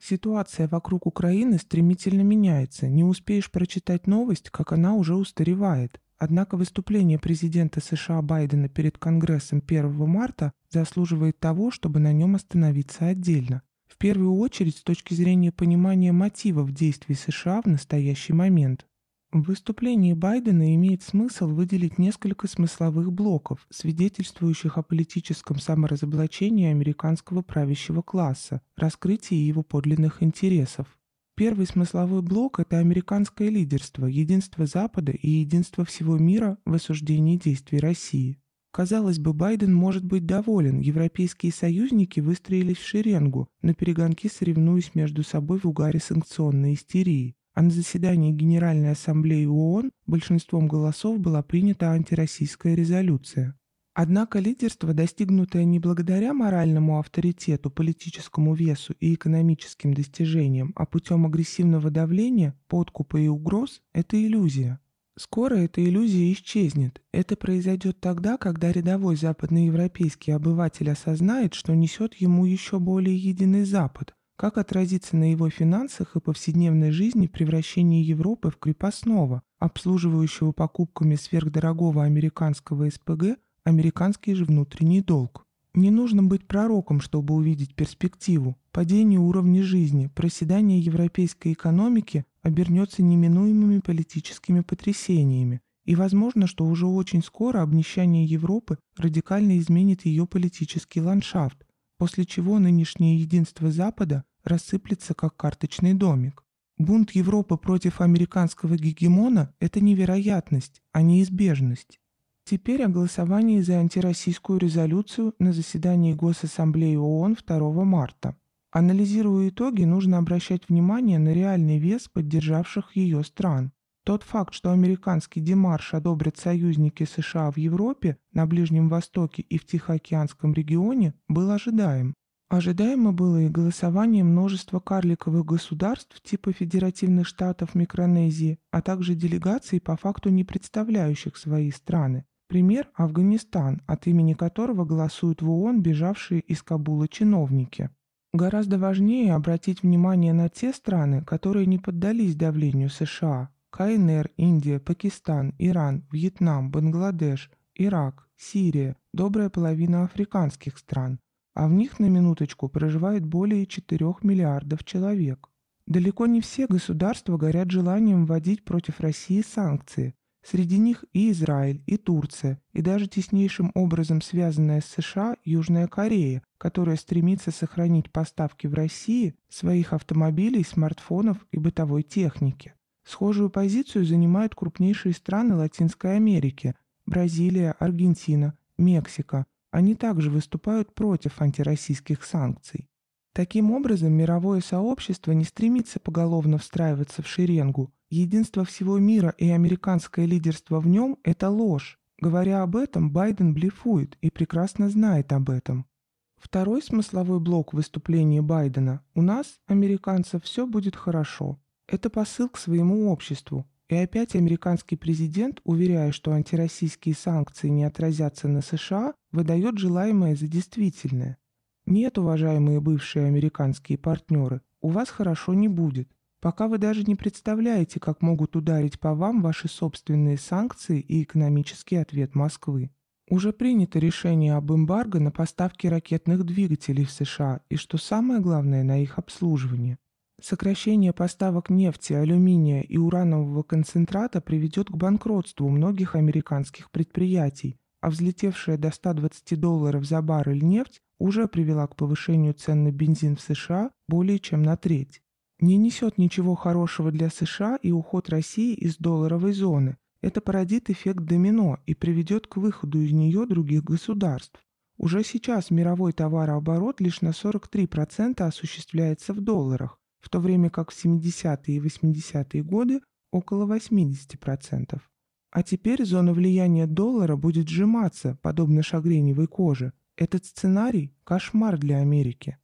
Ситуация вокруг Украины стремительно меняется. Не успеешь прочитать новость, как она уже устаревает. Однако выступление президента США Байдена перед Конгрессом 1 марта заслуживает того, чтобы на нем остановиться отдельно. В первую очередь с точки зрения понимания мотивов действий США в настоящий момент. В выступлении Байдена имеет смысл выделить несколько смысловых блоков, свидетельствующих о политическом саморазоблачении американского правящего класса, раскрытии его подлинных интересов. Первый смысловой блок – это американское лидерство, единство Запада и единство всего мира в осуждении действий России. Казалось бы, Байден может быть доволен, европейские союзники выстроились в шеренгу, на перегонки соревнуясь между собой в угаре санкционной истерии а на заседании Генеральной Ассамблеи ООН большинством голосов была принята антироссийская резолюция. Однако лидерство, достигнутое не благодаря моральному авторитету, политическому весу и экономическим достижениям, а путем агрессивного давления, подкупа и угроз – это иллюзия. Скоро эта иллюзия исчезнет. Это произойдет тогда, когда рядовой западноевропейский обыватель осознает, что несет ему еще более единый Запад, как отразится на его финансах и повседневной жизни превращение Европы в крепостного, обслуживающего покупками сверхдорогого американского СПГ американский же внутренний долг? Не нужно быть пророком, чтобы увидеть перспективу. Падение уровня жизни, проседание европейской экономики обернется неминуемыми политическими потрясениями. И возможно, что уже очень скоро обнищание Европы радикально изменит ее политический ландшафт, после чего нынешнее единство Запада рассыплется как карточный домик. Бунт Европы против американского гегемона – это невероятность, а неизбежность. Теперь о голосовании за антироссийскую резолюцию на заседании Госассамблеи ООН 2 марта. Анализируя итоги, нужно обращать внимание на реальный вес поддержавших ее стран. Тот факт, что американский демарш одобрят союзники США в Европе, на Ближнем Востоке и в Тихоокеанском регионе, был ожидаем. Ожидаемо было и голосование множества карликовых государств типа федеративных штатов Микронезии, а также делегаций, по факту не представляющих свои страны. Пример – Афганистан, от имени которого голосуют в ООН бежавшие из Кабула чиновники. Гораздо важнее обратить внимание на те страны, которые не поддались давлению США, КНР, Индия, Пакистан, Иран, Вьетнам, Бангладеш, Ирак, Сирия, добрая половина африканских стран, а в них на минуточку проживает более 4 миллиардов человек. Далеко не все государства горят желанием вводить против России санкции. Среди них и Израиль, и Турция, и даже теснейшим образом связанная с США Южная Корея, которая стремится сохранить поставки в России своих автомобилей, смартфонов и бытовой техники. Схожую позицию занимают крупнейшие страны Латинской Америки – Бразилия, Аргентина, Мексика. Они также выступают против антироссийских санкций. Таким образом, мировое сообщество не стремится поголовно встраиваться в шеренгу. Единство всего мира и американское лидерство в нем – это ложь. Говоря об этом, Байден блефует и прекрасно знает об этом. Второй смысловой блок выступления Байдена – у нас, американцев, все будет хорошо. Это посыл к своему обществу. И опять американский президент, уверяя, что антироссийские санкции не отразятся на США, выдает желаемое за действительное. Нет, уважаемые бывшие американские партнеры, у вас хорошо не будет. Пока вы даже не представляете, как могут ударить по вам ваши собственные санкции и экономический ответ Москвы. Уже принято решение об эмбарго на поставки ракетных двигателей в США и, что самое главное, на их обслуживание. Сокращение поставок нефти, алюминия и уранового концентрата приведет к банкротству многих американских предприятий, а взлетевшая до 120 долларов за баррель нефть уже привела к повышению цен на бензин в США более чем на треть. Не несет ничего хорошего для США и уход России из долларовой зоны. Это породит эффект домино и приведет к выходу из нее других государств. Уже сейчас мировой товарооборот лишь на 43% осуществляется в долларах, в то время как в 70-е и 80-е годы около 80%. А теперь зона влияния доллара будет сжиматься, подобно шагреневой коже. Этот сценарий – кошмар для Америки.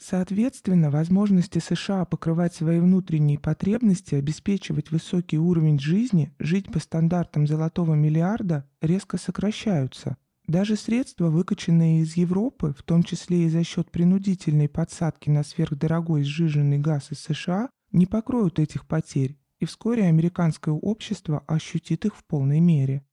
Соответственно, возможности США покрывать свои внутренние потребности, обеспечивать высокий уровень жизни, жить по стандартам золотого миллиарда резко сокращаются. Даже средства, выкачанные из Европы, в том числе и за счет принудительной подсадки на сверхдорогой сжиженный газ из США, не покроют этих потерь, и вскоре американское общество ощутит их в полной мере.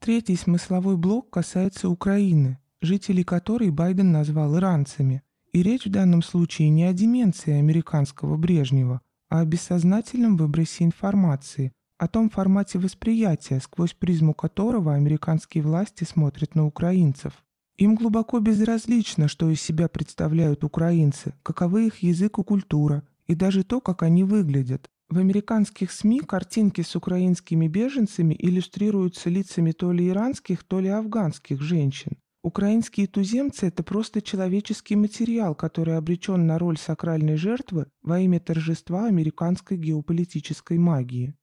Третий смысловой блок касается Украины, жителей которой Байден назвал иранцами. И речь в данном случае не о деменции американского Брежнева, а о бессознательном выбросе информации, о том формате восприятия, сквозь призму которого американские власти смотрят на украинцев. Им глубоко безразлично, что из себя представляют украинцы, каковы их язык и культура, и даже то, как они выглядят. В американских СМИ картинки с украинскими беженцами иллюстрируются лицами то ли иранских, то ли афганских женщин. Украинские туземцы – это просто человеческий материал, который обречен на роль сакральной жертвы во имя торжества американской геополитической магии.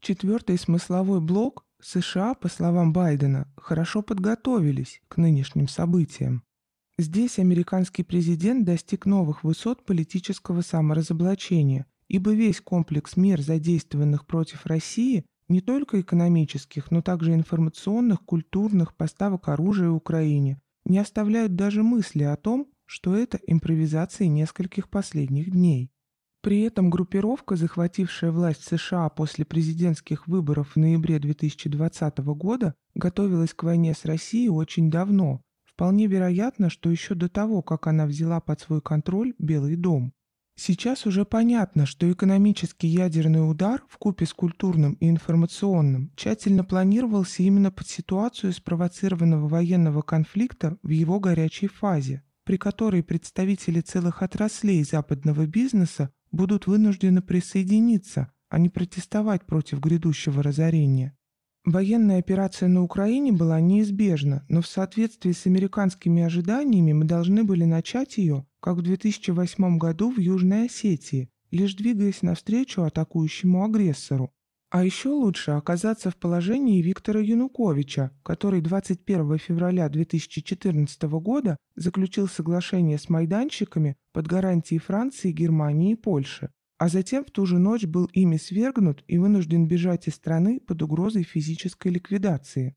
Четвертый смысловой блок – США, по словам Байдена, хорошо подготовились к нынешним событиям. Здесь американский президент достиг новых высот политического саморазоблачения – ибо весь комплекс мер, задействованных против России, не только экономических, но также информационных, культурных, поставок оружия Украине, не оставляют даже мысли о том, что это импровизации нескольких последних дней. При этом группировка, захватившая власть США после президентских выборов в ноябре 2020 года, готовилась к войне с Россией очень давно. Вполне вероятно, что еще до того, как она взяла под свой контроль Белый дом. Сейчас уже понятно, что экономический ядерный удар в купе с культурным и информационным тщательно планировался именно под ситуацию спровоцированного военного конфликта в его горячей фазе, при которой представители целых отраслей западного бизнеса будут вынуждены присоединиться, а не протестовать против грядущего разорения. Военная операция на Украине была неизбежна, но в соответствии с американскими ожиданиями мы должны были начать ее, как в 2008 году в Южной Осетии, лишь двигаясь навстречу атакующему агрессору. А еще лучше оказаться в положении Виктора Януковича, который 21 февраля 2014 года заключил соглашение с майданщиками под гарантией Франции, Германии и Польши а затем в ту же ночь был ими свергнут и вынужден бежать из страны под угрозой физической ликвидации.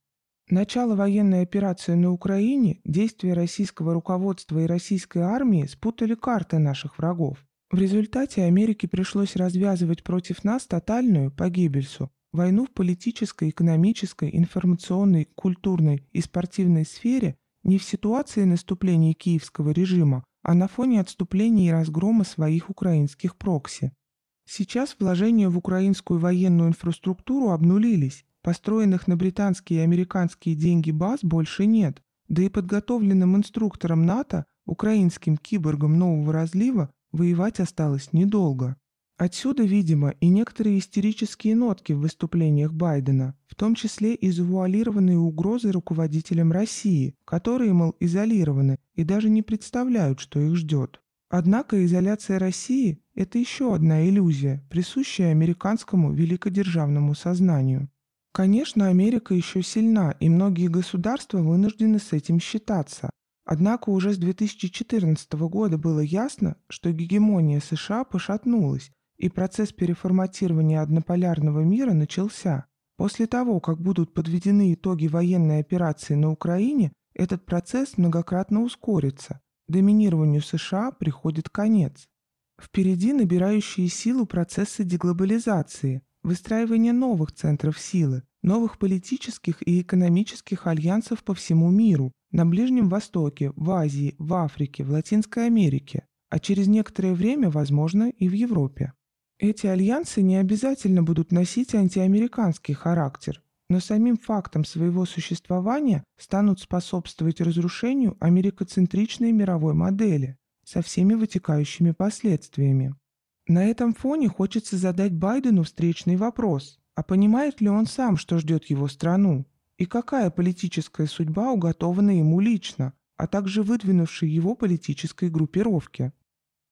Начало военной операции на Украине, действия российского руководства и российской армии спутали карты наших врагов. В результате Америке пришлось развязывать против нас тотальную, погибельсу, войну в политической, экономической, информационной, культурной и спортивной сфере не в ситуации наступления киевского режима, а на фоне отступления и разгрома своих украинских прокси. Сейчас вложения в украинскую военную инфраструктуру обнулились, построенных на британские и американские деньги баз больше нет, да и подготовленным инструкторам НАТО, украинским киборгам нового разлива, воевать осталось недолго. Отсюда, видимо, и некоторые истерические нотки в выступлениях Байдена, в том числе и завуалированные угрозы руководителям России, которые, мол, изолированы и даже не представляют, что их ждет. Однако изоляция России – это еще одна иллюзия, присущая американскому великодержавному сознанию. Конечно, Америка еще сильна, и многие государства вынуждены с этим считаться. Однако уже с 2014 года было ясно, что гегемония США пошатнулась, и процесс переформатирования однополярного мира начался. После того, как будут подведены итоги военной операции на Украине, этот процесс многократно ускорится. Доминированию США приходит конец. Впереди набирающие силу процессы деглобализации, выстраивание новых центров силы, новых политических и экономических альянсов по всему миру, на Ближнем Востоке, в Азии, в Африке, в Латинской Америке, а через некоторое время, возможно, и в Европе. Эти альянсы не обязательно будут носить антиамериканский характер, но самим фактом своего существования станут способствовать разрушению америкоцентричной мировой модели со всеми вытекающими последствиями. На этом фоне хочется задать Байдену встречный вопрос, а понимает ли он сам, что ждет его страну, и какая политическая судьба уготована ему лично, а также выдвинувшей его политической группировке.